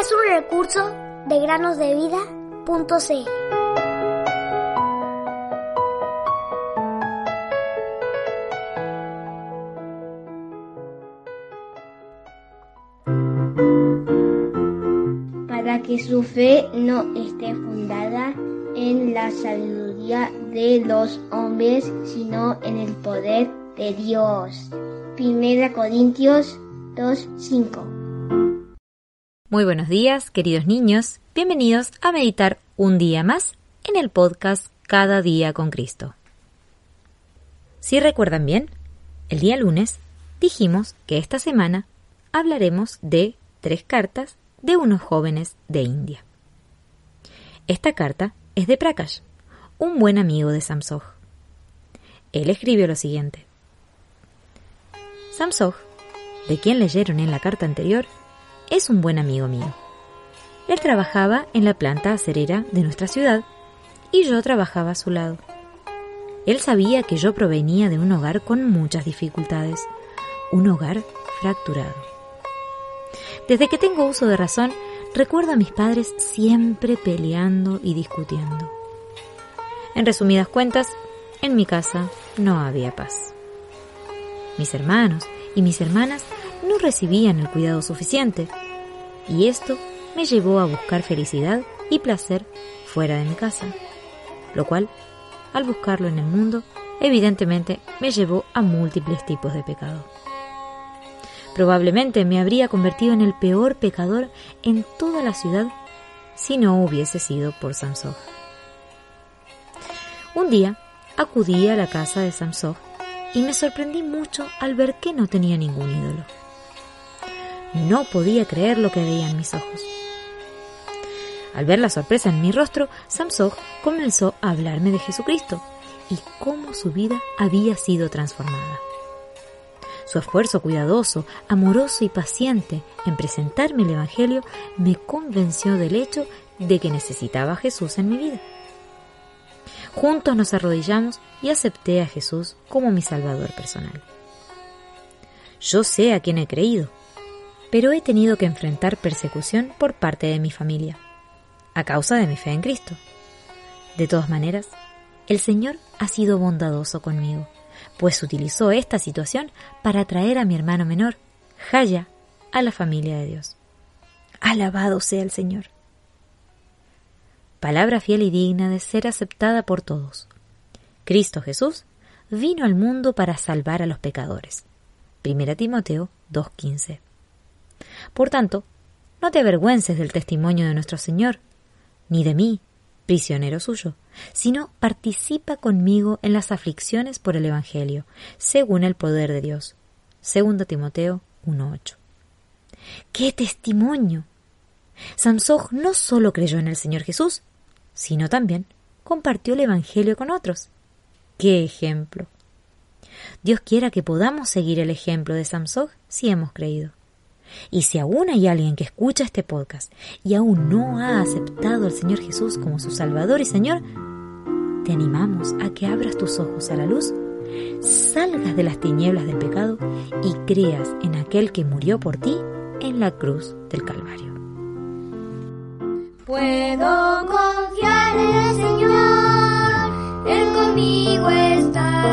Es un recurso de granosdevida.cl. Para que su fe no esté fundada en la sabiduría de los hombres, sino en el poder de Dios. Primera Corintios muy buenos días, queridos niños. Bienvenidos a meditar un día más en el podcast Cada día con Cristo. Si recuerdan bien, el día lunes dijimos que esta semana hablaremos de tres cartas de unos jóvenes de India. Esta carta es de Prakash, un buen amigo de Samsoj. Él escribió lo siguiente. Samsoj de quien leyeron en la carta anterior, es un buen amigo mío. Él trabajaba en la planta acerera de nuestra ciudad y yo trabajaba a su lado. Él sabía que yo provenía de un hogar con muchas dificultades, un hogar fracturado. Desde que tengo uso de razón, recuerdo a mis padres siempre peleando y discutiendo. En resumidas cuentas, en mi casa no había paz. Mis hermanos y mis hermanas no recibían el cuidado suficiente, y esto me llevó a buscar felicidad y placer fuera de mi casa, lo cual, al buscarlo en el mundo, evidentemente me llevó a múltiples tipos de pecado. Probablemente me habría convertido en el peor pecador en toda la ciudad si no hubiese sido por Samsog. Un día acudí a la casa de Samsog y me sorprendí mucho al ver que no tenía ningún ídolo. No podía creer lo que veía en mis ojos. Al ver la sorpresa en mi rostro, Samsog comenzó a hablarme de Jesucristo y cómo su vida había sido transformada. Su esfuerzo cuidadoso, amoroso y paciente en presentarme el Evangelio me convenció del hecho de que necesitaba a Jesús en mi vida. Juntos nos arrodillamos y acepté a Jesús como mi Salvador personal. Yo sé a quién he creído, pero he tenido que enfrentar persecución por parte de mi familia, a causa de mi fe en Cristo. De todas maneras, el Señor ha sido bondadoso conmigo, pues utilizó esta situación para traer a mi hermano menor, Jaya, a la familia de Dios. Alabado sea el Señor. Palabra fiel y digna de ser aceptada por todos. Cristo Jesús vino al mundo para salvar a los pecadores. 1 Timoteo 2.15 por tanto, no te avergüences del testimonio de nuestro Señor, ni de mí, prisionero suyo, sino participa conmigo en las aflicciones por el Evangelio, según el poder de Dios. 2 Timoteo 1.8. ¡Qué testimonio! Samsoj no solo creyó en el Señor Jesús, sino también compartió el Evangelio con otros. ¡Qué ejemplo! Dios quiera que podamos seguir el ejemplo de Samsoj si hemos creído. Y si aún hay alguien que escucha este podcast y aún no ha aceptado al Señor Jesús como su Salvador y Señor, te animamos a que abras tus ojos a la luz, salgas de las tinieblas del pecado y creas en aquel que murió por ti en la cruz del Calvario. Puedo confiar en el Señor, Él conmigo está.